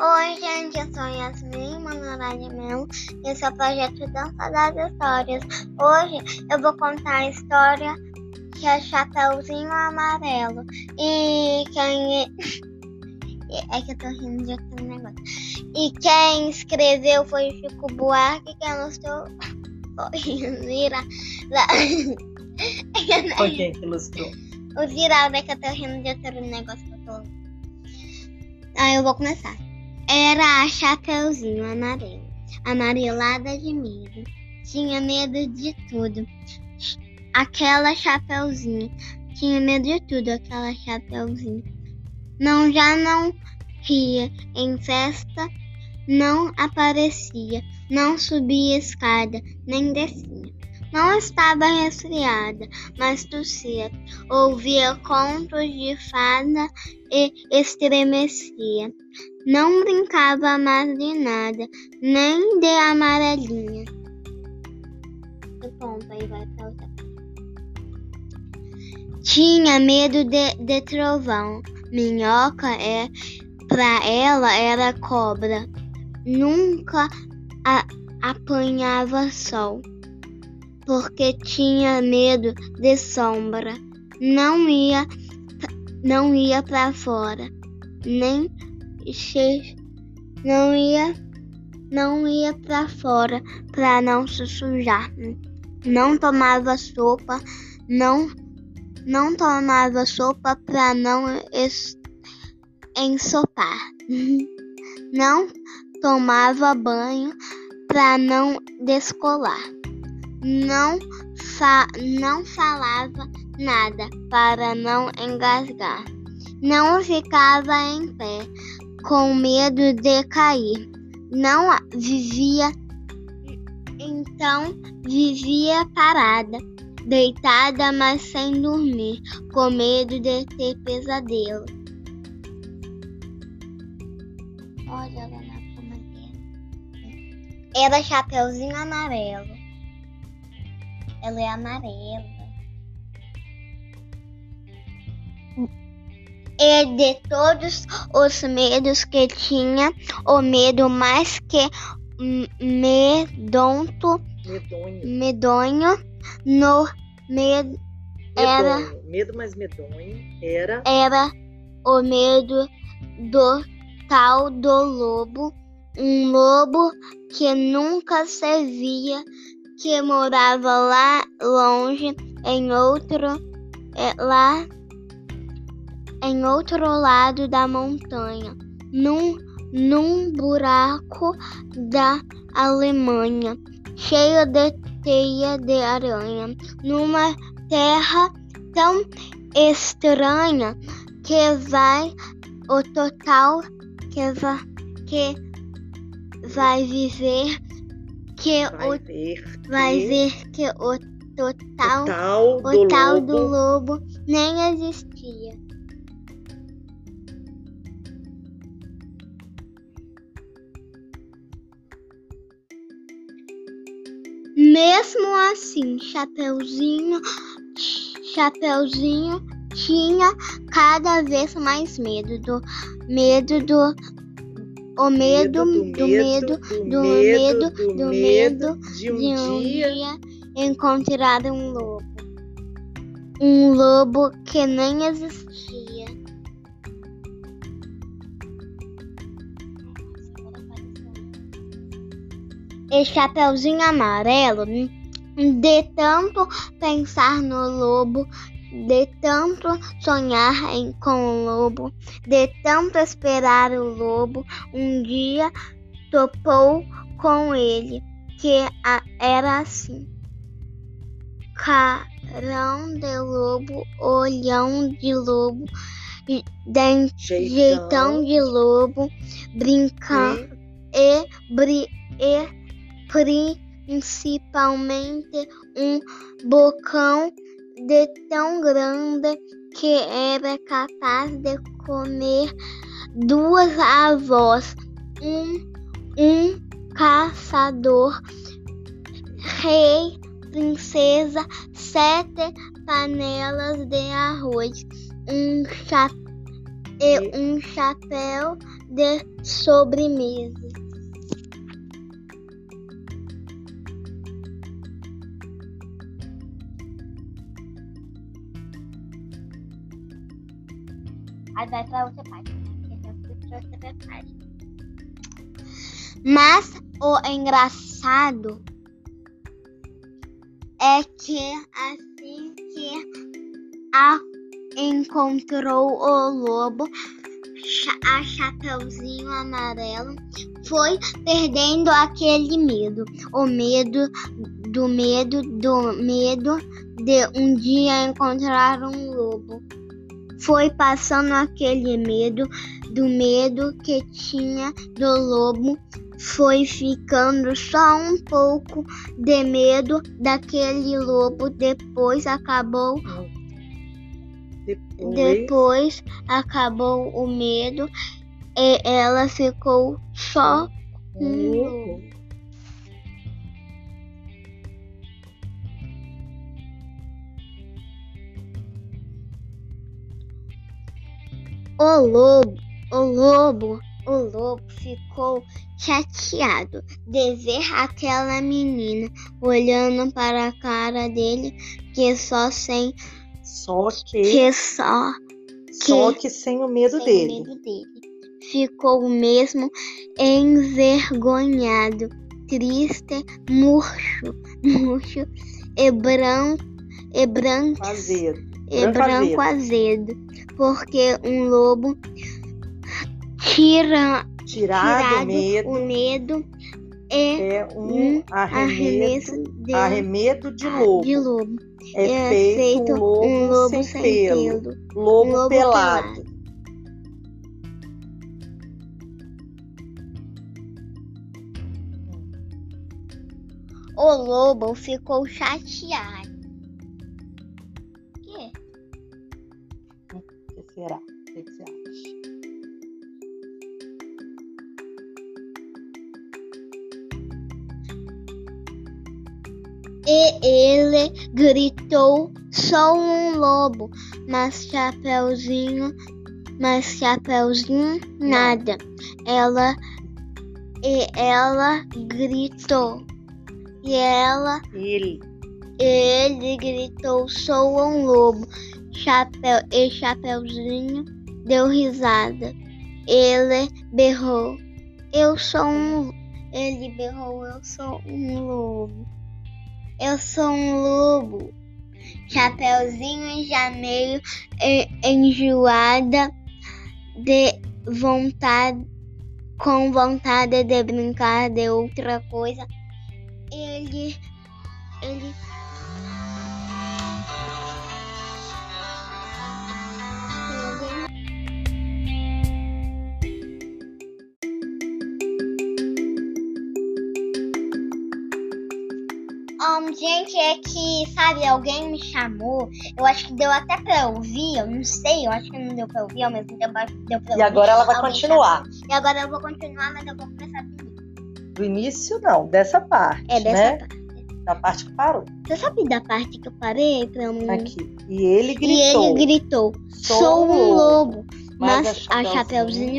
Oi, gente, eu sou Yasmin Manorá de Melo e esse é o projeto Dança das Histórias. Hoje eu vou contar a história que é Chapeuzinho Amarelo. E quem. É que eu tô rindo de outro negócio. E quem escreveu foi o Chico Buarque, que eu não estou. Vira. Foi quem que ilustrou? O Ziraldo é que eu tô rindo de outro negócio que eu tô. Aí eu vou começar. Era a Chapeuzinho Amarelo, amarelada de medo. Tinha medo de tudo. Aquela Chapeuzinho tinha medo de tudo, aquela Chapeuzinho. Não, já não ria em festa, não aparecia, não subia escada, nem descia. Não estava resfriada, mas tossia. Ouvia contos de fada e estremecia. Não brincava mais de nada, nem de amarelinha. Aí vai. Tinha medo de, de trovão. Minhoca é pra ela era cobra. Nunca a, apanhava sol porque tinha medo de sombra. Não ia, não ia para fora, nem não ia, não ia para fora para não se sujar. Não tomava sopa, não, não tomava sopa para não ensopar. Não tomava banho para não descolar não, fa não falava nada para não engasgar. Não ficava em pé, com medo de cair. Não vivia, então vivia parada, deitada, mas sem dormir, com medo de ter pesadelo. Olha lá na cama dela. Era Chapeuzinho Amarelo. Ela é amarela. E de todos os medos que tinha, o medo mais que medonto, Medonho. medonho, no medo era. Medo mais medonho era. era o medo do tal do lobo, um lobo que nunca se via que morava lá longe, em outro, é, lá em outro lado da montanha, num, num buraco da Alemanha, cheio de teia de aranha, numa terra tão estranha que vai o total que vai, que vai viver que Vai o ver. vai que ver que o total, O tal o do tal lobo. do lobo nem existia. Mesmo assim, Chapeuzinho, Chapeuzinho tinha cada vez mais medo do medo do o medo do medo do medo do medo de um, dia encontrar um lobo. Um lobo que nem existia. E Chapeuzinho Amarelo, de tanto pensar no lobo, de tanto sonhar em, com o lobo, de tanto esperar o lobo, um dia topou com ele, que a- era assim. Carão de lobo, olhão de lobo, e den- jeitão de lobo, brincando e e, bri- e principalmente um bocão de tão grande que era capaz de comer duas avós, um, um caçador, rei, princesa, sete panelas de arroz, um e um chapéu de sobremesa. Aí vai outra página. né? Mas o engraçado é que assim que a encontrou o lobo, a Chapeuzinho Amarelo foi perdendo aquele medo, o medo do medo do medo de um dia encontrar um lobo. Foi passando aquele medo do medo que tinha do lobo, foi ficando só um pouco de medo daquele lobo. Depois acabou Depois. depois acabou o medo e ela ficou só com um O lobo, o lobo, o lobo ficou chateado de ver aquela menina olhando para a cara dele que só sem Só que, que só só que sem o medo sem dele. medo dele. Ficou mesmo envergonhado, triste, murcho, murcho e branco, e branco, Azedo. E branco azedo, porque um lobo tira, Tirado, medo o medo e é um arremedo, arremesso de, arremedo de lobo. de lobo. É, feito, um lobo, um lobo sem, pelo. pelo. Lobo, lobo pelado. O lobo ficou chateado. Será? O que você acha? E ele gritou: Sou um lobo, mas Chapeuzinho, mas Chapeuzinho nada. Ela e ela gritou. E ela, Ele. ele gritou: Sou um lobo. Chapéu e Chapeuzinho deu risada. Ele berrou: Eu sou um. Ele berrou: Eu sou um lobo. Eu sou um lobo. Chapeuzinho já meio enjoada de vontade, com vontade de brincar de outra coisa. Ele, ele Um, gente, é que, sabe, alguém me chamou. Eu acho que deu até pra ouvir, eu não sei, eu acho que não deu pra ouvir, ao mesmo tempo deu pra E ouvir. agora ela vai continuar. chamou. E agora eu vou continuar, mas eu vou começar do início. Do início, não. Dessa parte. É dessa né? parte. Da parte que parou. Você sabe da parte que eu parei pra não... Aqui. E ele E gritou. ele gritou, Sou um lobo, Mas mas a Chapeuzinho,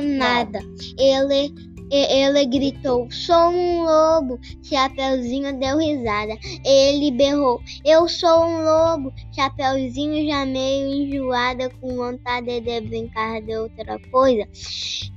Chapeuzinho nada. Ele, e- ele gritou, sou um lobo. Chapeuzinho deu risada. Ele berrou, eu sou um lobo. Chapeuzinho já meio enjoada, com vontade de brincar de outra coisa.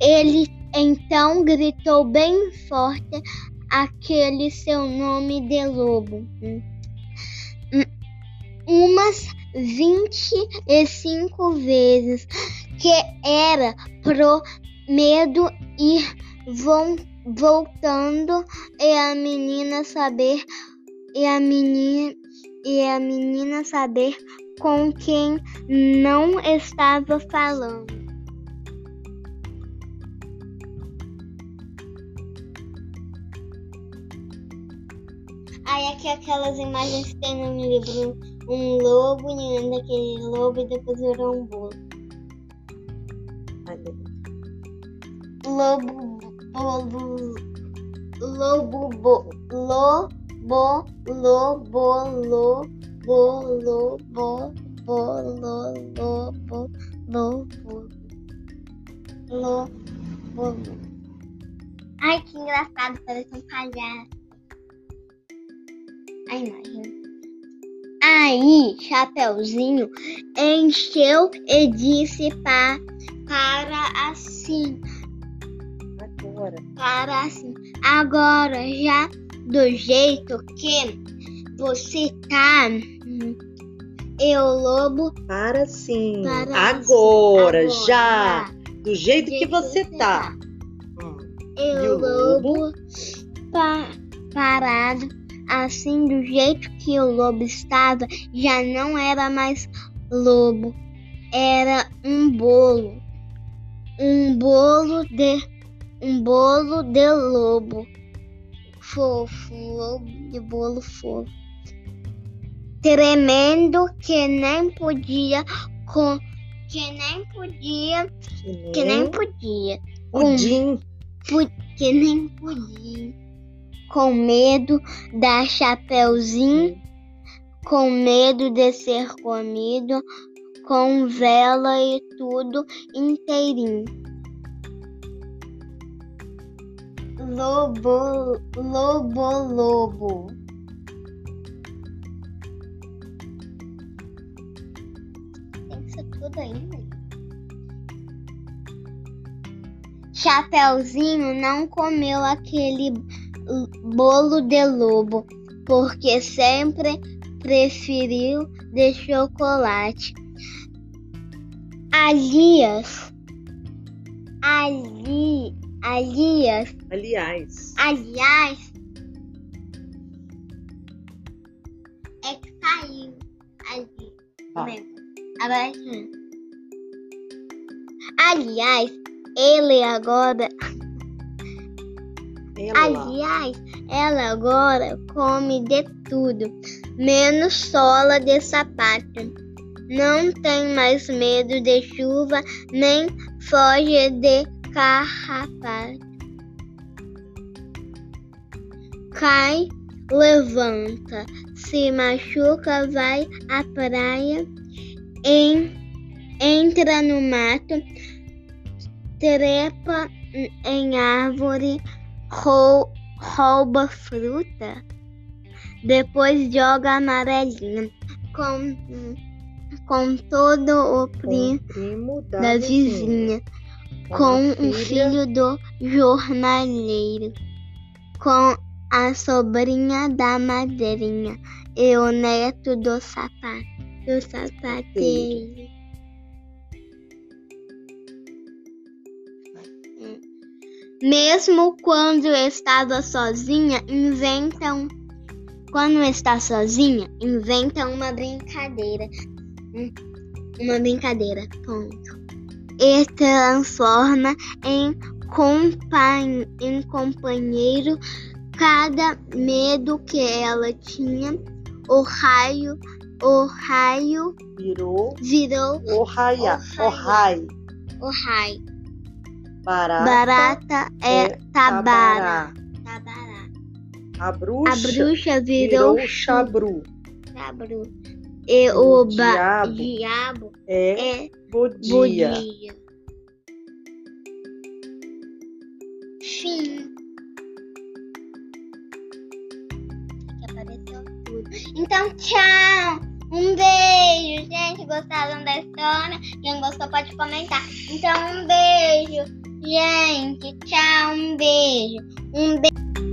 Ele então gritou bem forte aquele seu nome de lobo. Umas 25 vezes que era pro medo ir von- voltando e a menina saber e a menina e a menina saber com quem não estava falando. Aí aqui aquelas imagens que tem no livro um lobo e anda aquele lobo e depois virou um bolo. Deus. Lobo, lobo, bo, lobo, lobo, lobo, lobo, lobo, lobo, lobo, engraçado, parece um palhaço. A imagem. Aí, Chapeuzinho encheu e disse pa, para assim, Agora. para assim. Agora, já do jeito que você tá, hum, eu lobo Para sim. para Agora, agora, já. Do jeito que jeito você você tá. Hum. E Eu lobo? lobo pa- parado, assim do jeito que o lobo estava, já não era mais lobo, era um bolo, um bolo de um bolo de lobo, fofo, um lobo de bolo fofo, tremendo que nem podia com que nem podia, que nem podia Pudim. pu- que nem podia. Com medo da Chapeuzinho, com medo de ser comido, com vela e tudo inteirinho. Lobo, lobo, lobo. Ser tudo ainda. Chapeuzinho não comeu aquele bolo de lobo, porque sempre preferiu de chocolate. Alias, ali, alias, Aliás. aliás, é que saiu ali. Tá. Agora sim. Aliás, ele agora Ela. Aliás, ela agora come de tudo, menos sola de sapato. Não tem mais medo de chuva, nem foge de carrapato. Cai, levanta, se machuca, vai à praia, em- entra no mato, trepa em árvore, rou- rouba fruta, depois joga amarelinha com, com todo o primo primo da, da vizinha. vizinha, com o filho do jornaleiro, com a sobrinha da madrinha e o neto do sapato, do sapateiro. Mesmo quando estava sozinha, inventa um... Quando está sozinha, inventa uma brincadeira. Hum, Uma brincadeira, ponto. E transforma em, compan... em companheiro cada medo que ela tinha. O raio, o raio Virou virou o raia. O rai. o raio. Barata. Barata é é tabara. Tabará. A bruxa, A bruxa virou, virou chabru. chabru. E O o, ba- diabo diabo É é bodia. bodia. Fim. Apareceu tudo. Então, tchau. Um beijo, gente. Gostaram da história? Quem gostou pode comentar. Então, um beijo, gente. Tchau, um beijo. Um beijo.